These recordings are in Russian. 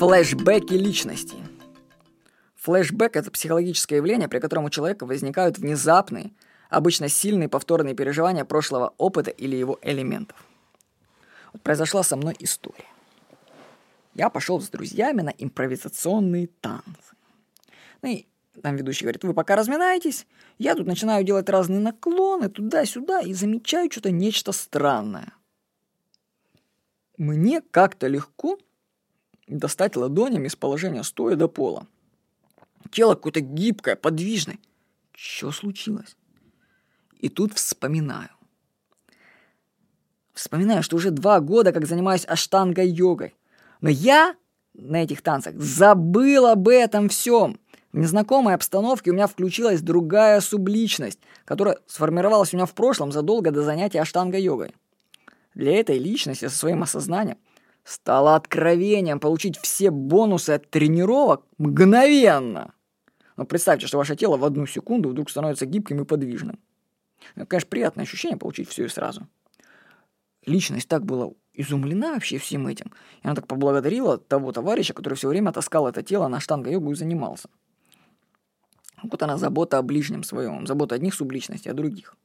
Флэшбэки личности. Флэшбэк – это психологическое явление, при котором у человека возникают внезапные, обычно сильные повторные переживания прошлого опыта или его элементов. Вот произошла со мной история. Я пошел с друзьями на импровизационные танцы. Ну и там ведущий говорит, вы пока разминаетесь, я тут начинаю делать разные наклоны туда-сюда и замечаю что-то нечто странное. Мне как-то легко достать ладонями из положения стоя до пола. Тело какое-то гибкое, подвижное. Что случилось? И тут вспоминаю. Вспоминаю, что уже два года как занимаюсь аштанга-йогой. Но я на этих танцах забыл об этом всем. В незнакомой обстановке у меня включилась другая субличность, которая сформировалась у меня в прошлом задолго до занятия аштанга-йогой. Для этой личности со своим осознанием стало откровением получить все бонусы от тренировок мгновенно. Но представьте, что ваше тело в одну секунду вдруг становится гибким и подвижным. Это, конечно, приятное ощущение получить все и сразу. Личность так была изумлена вообще всем этим. И она так поблагодарила того товарища, который все время таскал это тело на штанго-йогу и занимался. Вот она забота о ближнем своем, забота одних субличностей, а других.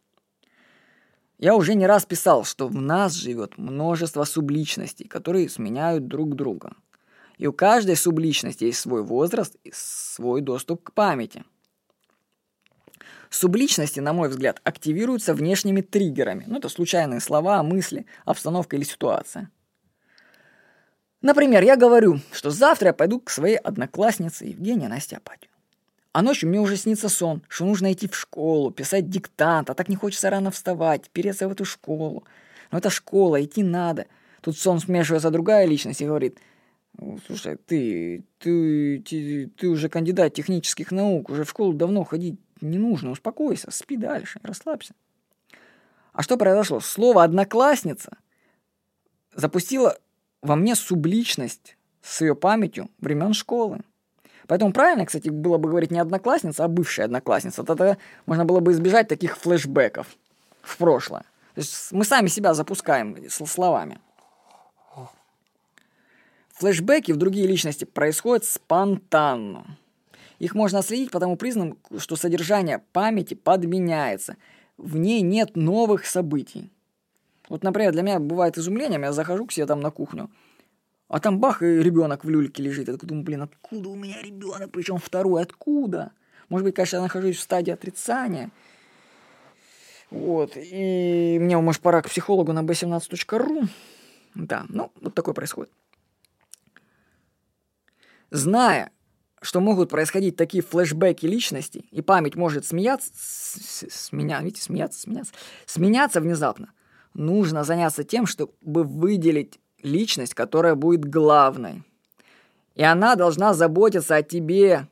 Я уже не раз писал, что в нас живет множество субличностей, которые сменяют друг друга. И у каждой субличности есть свой возраст и свой доступ к памяти. Субличности, на мой взгляд, активируются внешними триггерами. Ну, это случайные слова, мысли, обстановка или ситуация. Например, я говорю, что завтра я пойду к своей однокласснице Евгении Насте Апатию. А ночью мне уже снится сон, что нужно идти в школу, писать диктант, а так не хочется рано вставать, переться в эту школу. Но это школа, идти надо. Тут сон смешивается другая личность и говорит, слушай, ты, ты, ты, ты уже кандидат технических наук, уже в школу давно ходить не нужно, успокойся, спи дальше, расслабься. А что произошло? Слово «одноклассница» запустило во мне субличность с ее памятью времен школы. Поэтому правильно, кстати, было бы говорить не одноклассница, а бывшая одноклассница. Тогда можно было бы избежать таких флешбеков в прошлое. То есть мы сами себя запускаем словами. Флешбеки в другие личности происходят спонтанно. Их можно следить по тому признаку, что содержание памяти подменяется. В ней нет новых событий. Вот, например, для меня бывает изумлением, я захожу к себе там на кухню – а там бах, и ребенок в люльке лежит. Я такой думаю, блин, откуда у меня ребенок? Причем второй, откуда? Может быть, конечно, я нахожусь в стадии отрицания. Вот. И мне, может, пора к психологу на b17.ru. Да, ну, вот такое происходит. Зная, что могут происходить такие флешбеки личности, и память может смеяться, сменя, видите, смеяться, сменяться, сменяться внезапно, нужно заняться тем, чтобы выделить личность, которая будет главной. И она должна заботиться о тебе,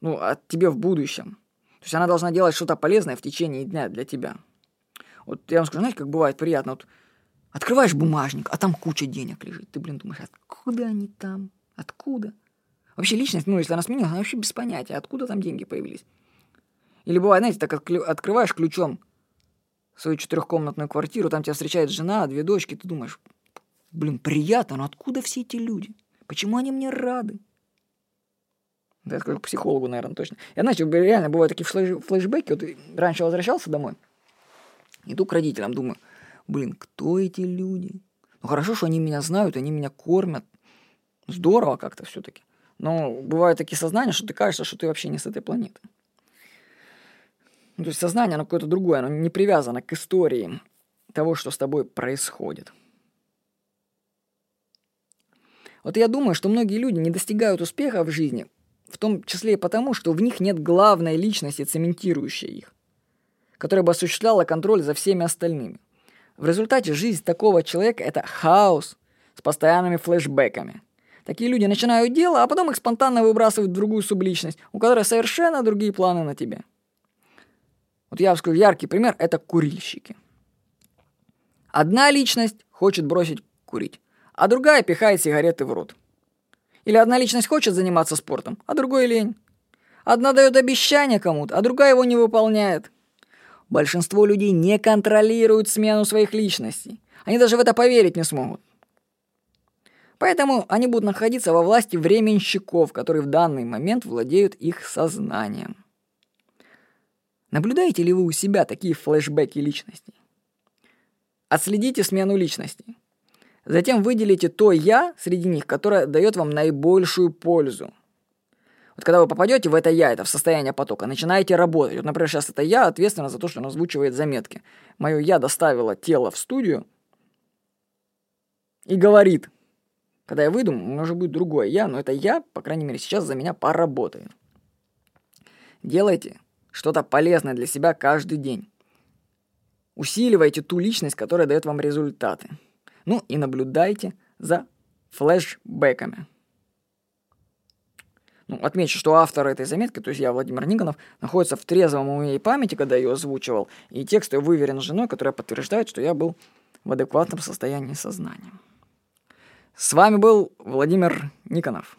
ну, о тебе в будущем. То есть она должна делать что-то полезное в течение дня для тебя. Вот я вам скажу, знаете, как бывает приятно, вот открываешь бумажник, а там куча денег лежит. Ты, блин, думаешь, откуда они там? Откуда? Вообще личность, ну, если она сменилась, она вообще без понятия, откуда там деньги появились. Или бывает, знаете, так открываешь ключом свою четырехкомнатную квартиру, там тебя встречает жена, две дочки, ты думаешь, блин, приятно, но откуда все эти люди? Почему они мне рады? Да, я скажу к психологу, наверное, точно. Я начал, реально, бывают такие флеш флешбеки. Вот раньше возвращался домой, иду к родителям, думаю, блин, кто эти люди? Ну хорошо, что они меня знают, они меня кормят. Здорово как-то все-таки. Но бывают такие сознания, что ты кажется, что ты вообще не с этой планеты. Ну, то есть сознание, оно какое-то другое, оно не привязано к истории того, что с тобой происходит. Вот я думаю, что многие люди не достигают успеха в жизни, в том числе и потому, что в них нет главной личности, цементирующей их, которая бы осуществляла контроль за всеми остальными. В результате жизнь такого человека – это хаос с постоянными флешбеками. Такие люди начинают дело, а потом их спонтанно выбрасывают в другую субличность, у которой совершенно другие планы на тебе. Вот я скажу, яркий пример – это курильщики. Одна личность хочет бросить курить, а другая пихает сигареты в рот. Или одна личность хочет заниматься спортом, а другой лень. Одна дает обещание кому-то, а другая его не выполняет. Большинство людей не контролируют смену своих личностей. Они даже в это поверить не смогут. Поэтому они будут находиться во власти временщиков, которые в данный момент владеют их сознанием. Наблюдаете ли вы у себя такие флешбеки личностей? Отследите смену личностей. Затем выделите то «я» среди них, которое дает вам наибольшую пользу. Вот когда вы попадете в это «я», это в состояние потока, начинаете работать. Вот, например, сейчас это «я» ответственно за то, что он озвучивает заметки. Мое «я» доставило тело в студию и говорит, когда я выйду, может быть другое «я», но это «я», по крайней мере, сейчас за меня поработает. Делайте что-то полезное для себя каждый день. Усиливайте ту личность, которая дает вам результаты. Ну и наблюдайте за флешбеками. Ну, отмечу, что автор этой заметки, то есть я, Владимир Никонов, находится в трезвом уме и памяти, когда ее озвучивал, и текст ее выверен женой, которая подтверждает, что я был в адекватном состоянии сознания. С вами был Владимир Никонов.